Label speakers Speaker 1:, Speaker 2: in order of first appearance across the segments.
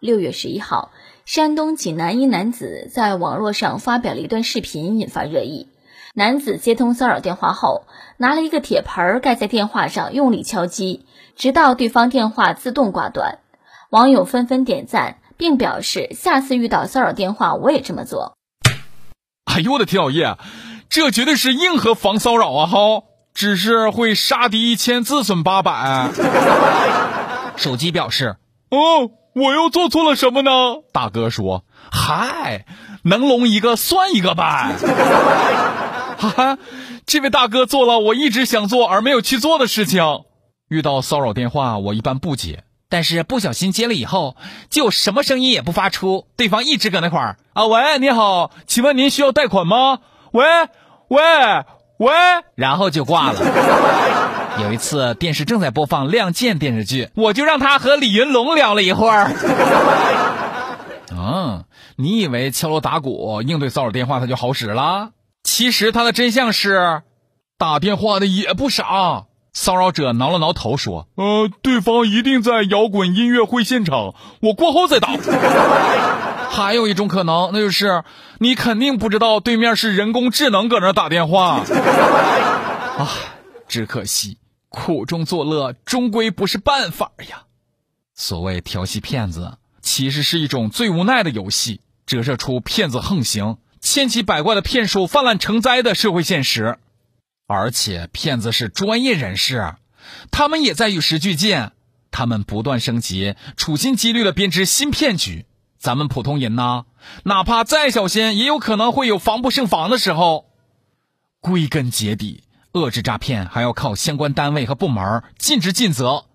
Speaker 1: 六月十一号，山东济南一男子在网络上发表了一段视频，引发热议。男子接通骚扰电话后，拿了一个铁盆盖在电话上，用力敲击，直到对方电话自动挂断。网友纷纷点赞，并表示下次遇到骚扰电话，我也这么做。
Speaker 2: 哎呦我的天，老爷，这绝对是硬核防骚扰啊！哈，只是会杀敌一千，自损八百。
Speaker 3: 手机表示：
Speaker 2: 哦。我又做错了什么呢？大哥说：“嗨，能聋一个算一个呗。”哈哈，这位大哥做了我一直想做而没有去做的事情。遇到骚扰电话，我一般不接，
Speaker 3: 但是不小心接了以后，就什么声音也不发出，对方一直搁那块儿
Speaker 2: 啊，喂，你好，请问您需要贷款吗？喂，喂，喂，
Speaker 3: 然后就挂了。有一次电视正在播放《亮剑》电视剧，我就让他和李云龙聊了一会儿。
Speaker 2: 嗯，你以为敲锣打鼓应对骚扰电话他就好使了？其实他的真相是，打电话的也不傻。骚扰者挠了挠头说：“呃，对方一定在摇滚音乐会现场，我过后再打。还有一种可能，那就是你肯定不知道对面是人工智能搁那打电话。啊，只可惜。”苦中作乐终归不是办法呀。所谓调戏骗子，其实是一种最无奈的游戏，折射出骗子横行、千奇百怪的骗术泛滥成灾的社会现实。而且骗子是专业人士，他们也在与时俱进，他们不断升级，处心积虑的编织新骗局。咱们普通人呢，哪怕再小心，也有可能会有防不胜防的时候。归根结底。遏制诈骗还要靠相关单位和部门尽职尽责，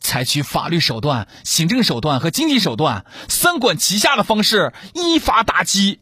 Speaker 2: 采取法律手段、行政手段和经济手段三管齐下的方式依法打击。